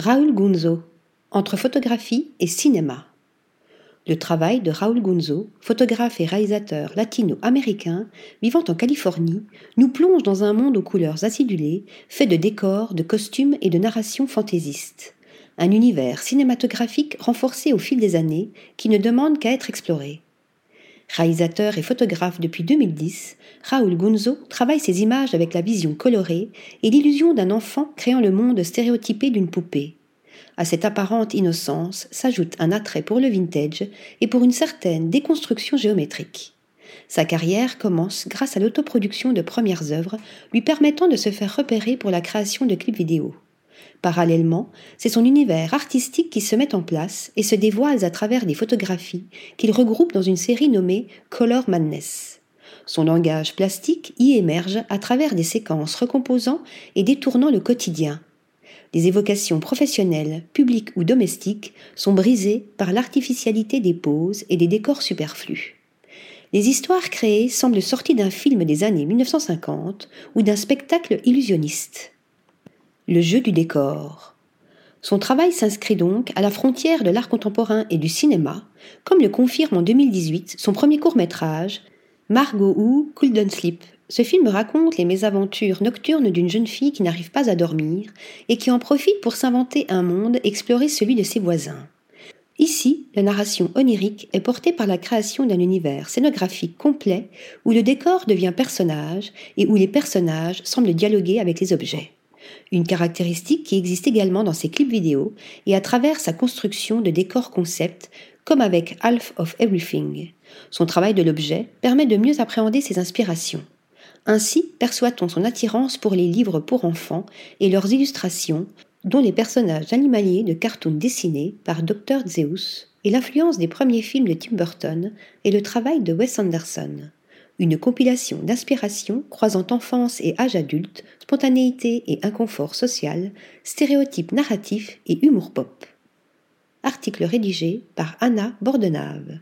Raoul Gunzo, entre photographie et cinéma. Le travail de Raoul Gunzo, photographe et réalisateur latino-américain vivant en Californie, nous plonge dans un monde aux couleurs acidulées, fait de décors, de costumes et de narrations fantaisistes. Un univers cinématographique renforcé au fil des années qui ne demande qu'à être exploré. Réalisateur et photographe depuis 2010, Raoul Gunzo travaille ses images avec la vision colorée et l'illusion d'un enfant créant le monde stéréotypé d'une poupée. À cette apparente innocence s'ajoute un attrait pour le vintage et pour une certaine déconstruction géométrique. Sa carrière commence grâce à l'autoproduction de premières œuvres lui permettant de se faire repérer pour la création de clips vidéo. Parallèlement, c'est son univers artistique qui se met en place et se dévoile à travers des photographies qu'il regroupe dans une série nommée Color Madness. Son langage plastique y émerge à travers des séquences recomposant et détournant le quotidien. Les évocations professionnelles, publiques ou domestiques sont brisées par l'artificialité des poses et des décors superflus. Les histoires créées semblent sorties d'un film des années 1950 ou d'un spectacle illusionniste. Le jeu du décor. Son travail s'inscrit donc à la frontière de l'art contemporain et du cinéma, comme le confirme en 2018 son premier court-métrage, Margot Who Couldn't Sleep. Ce film raconte les mésaventures nocturnes d'une jeune fille qui n'arrive pas à dormir et qui en profite pour s'inventer un monde, explorer celui de ses voisins. Ici, la narration onirique est portée par la création d'un univers scénographique complet où le décor devient personnage et où les personnages semblent dialoguer avec les objets. Une caractéristique qui existe également dans ses clips vidéo et à travers sa construction de décors concept comme avec Half of Everything. Son travail de l'objet permet de mieux appréhender ses inspirations. Ainsi perçoit-on son attirance pour les livres pour enfants et leurs illustrations, dont les personnages animaliers de cartoons dessinés par Dr. Zeus, et l'influence des premiers films de Tim Burton et le travail de Wes Anderson. Une compilation d'inspirations croisant enfance et âge adulte, spontanéité et inconfort social, stéréotypes narratifs et humour pop. Article rédigé par Anna Bordenave.